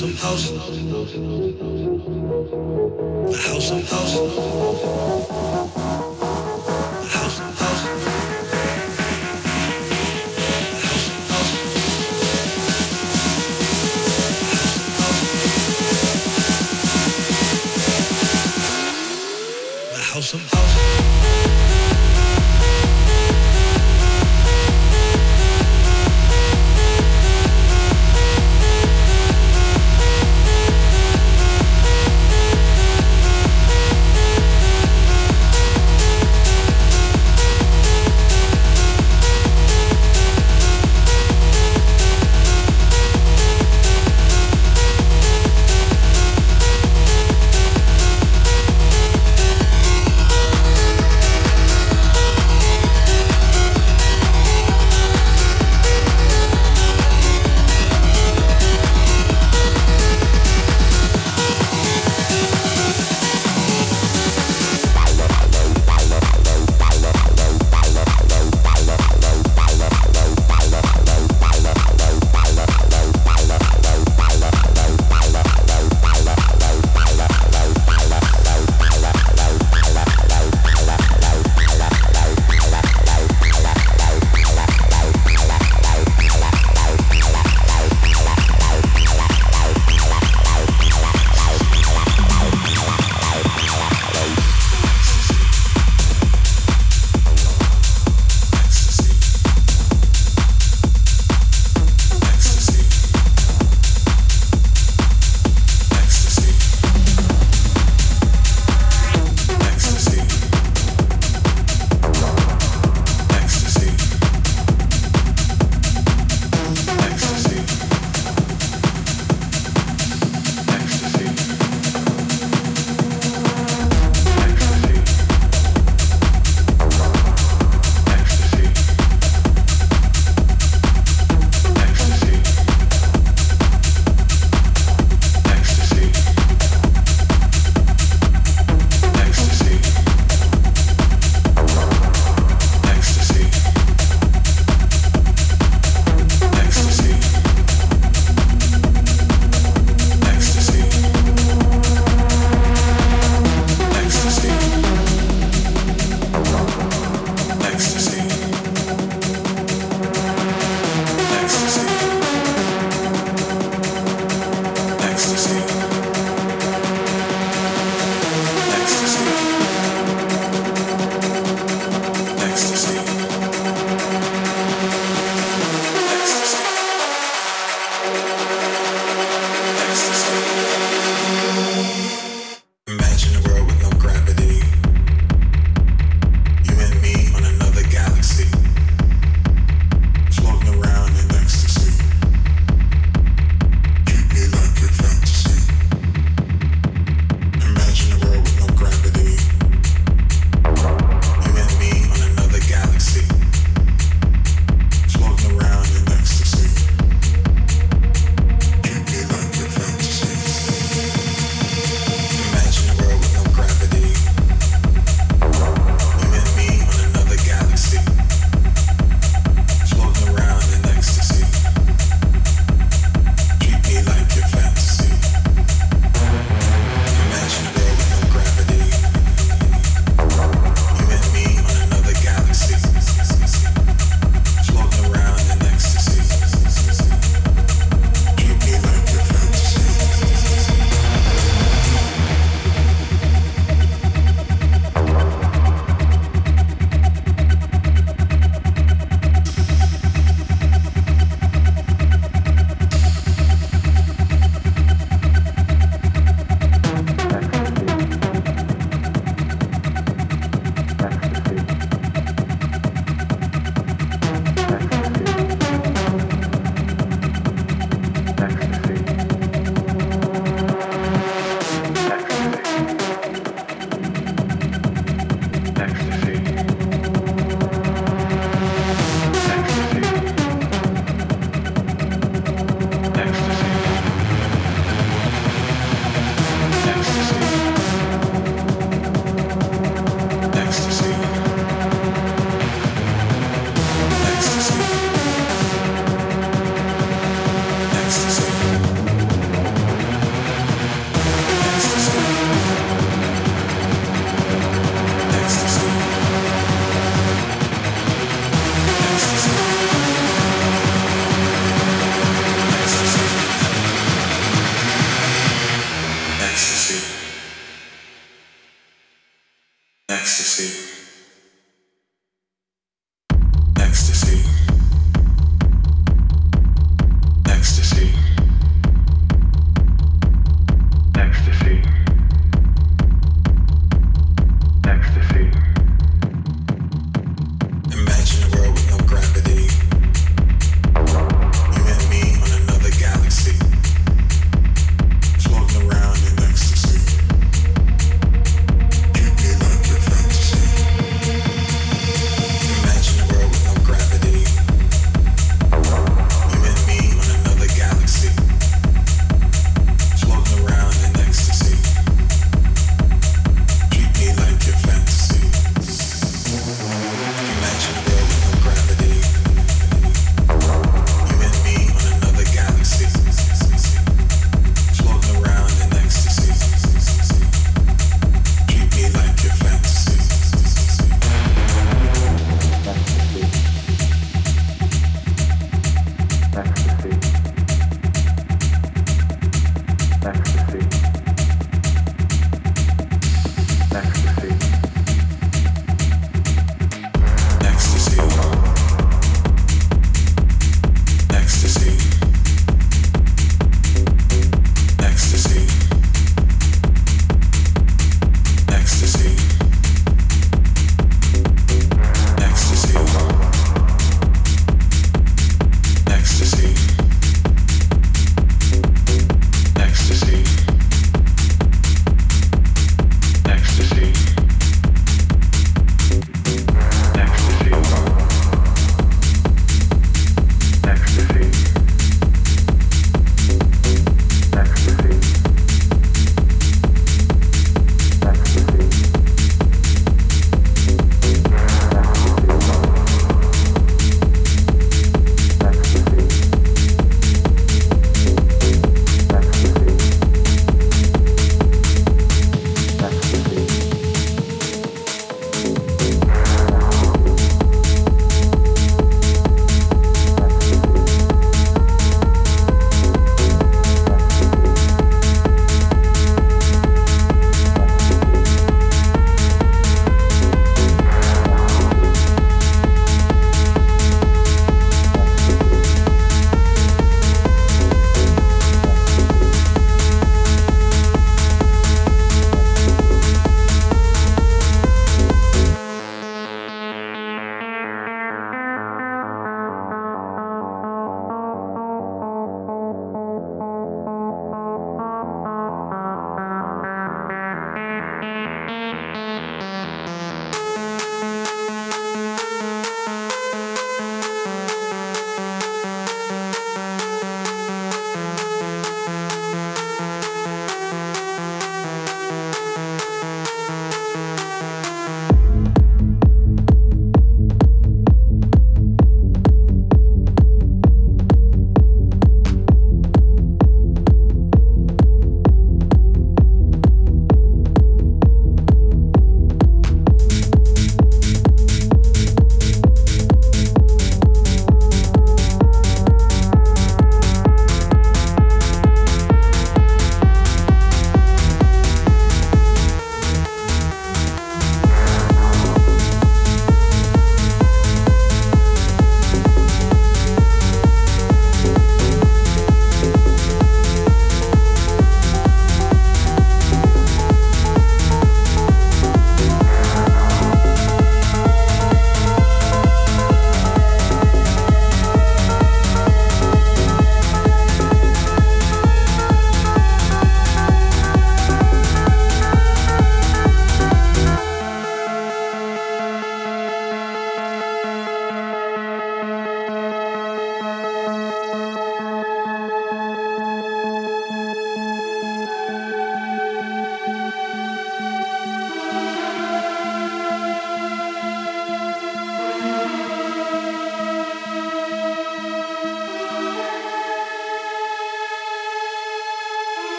house of house. The house house.